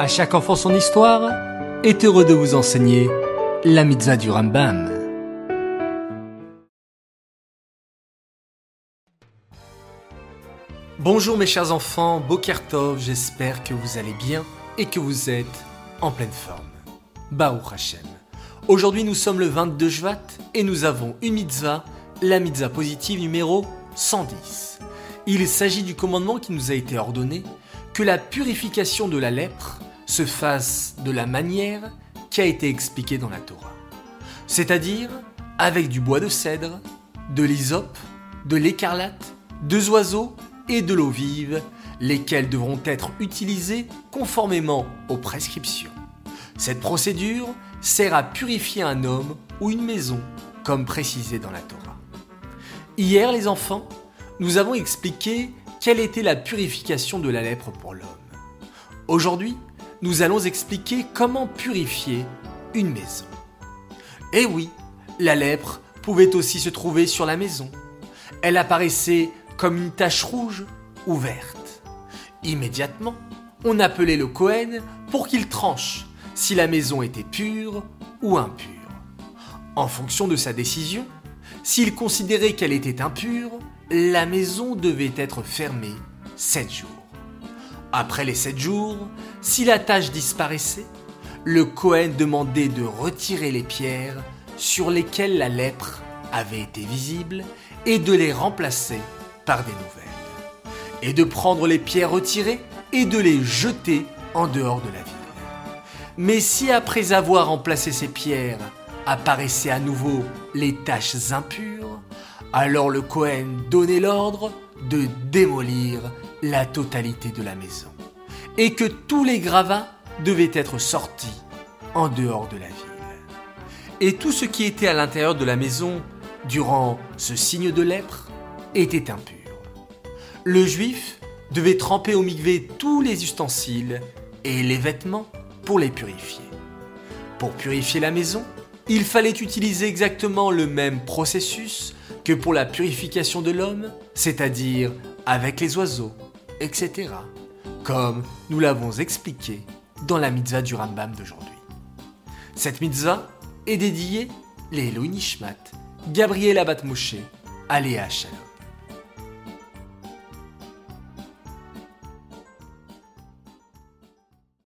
À chaque enfant son histoire est heureux de vous enseigner la mitzvah du Rambam. Bonjour mes chers enfants, Bokertov, j'espère que vous allez bien et que vous êtes en pleine forme. Baruch Hashem. Aujourd'hui nous sommes le 22 Jvat et nous avons une mitzvah, la mitzvah positive numéro 110. Il s'agit du commandement qui nous a été ordonné que la purification de la lèpre se fasse de la manière qui a été expliquée dans la Torah. C'est-à-dire avec du bois de cèdre, de l'hysope, de l'écarlate, deux oiseaux et de l'eau vive, lesquels devront être utilisés conformément aux prescriptions. Cette procédure sert à purifier un homme ou une maison, comme précisé dans la Torah. Hier, les enfants, nous avons expliqué quelle était la purification de la lèpre pour l'homme. Aujourd'hui, nous allons expliquer comment purifier une maison. Eh oui, la lèpre pouvait aussi se trouver sur la maison. Elle apparaissait comme une tache rouge ou verte. Immédiatement, on appelait le Cohen pour qu'il tranche si la maison était pure ou impure. En fonction de sa décision, s'il considérait qu'elle était impure, la maison devait être fermée sept jours. Après les sept jours, si la tâche disparaissait, le Cohen demandait de retirer les pierres sur lesquelles la lèpre avait été visible et de les remplacer par des nouvelles. Et de prendre les pierres retirées et de les jeter en dehors de la ville. Mais si après avoir remplacé ces pierres apparaissaient à nouveau les taches impures, alors le Cohen donnait l'ordre de démolir la totalité de la maison et que tous les gravats devaient être sortis en dehors de la ville. Et tout ce qui était à l'intérieur de la maison durant ce signe de lèpre était impur. Le juif devait tremper au migvé tous les ustensiles et les vêtements pour les purifier. Pour purifier la maison, il fallait utiliser exactement le même processus que pour la purification de l'homme, c'est-à-dire avec les oiseaux, etc. Comme nous l'avons expliqué dans la mitzvah du Rambam d'aujourd'hui. Cette mitzvah est dédiée les Elohim Nishmat, Gabriel Abat Moshe, Aléa Shalom.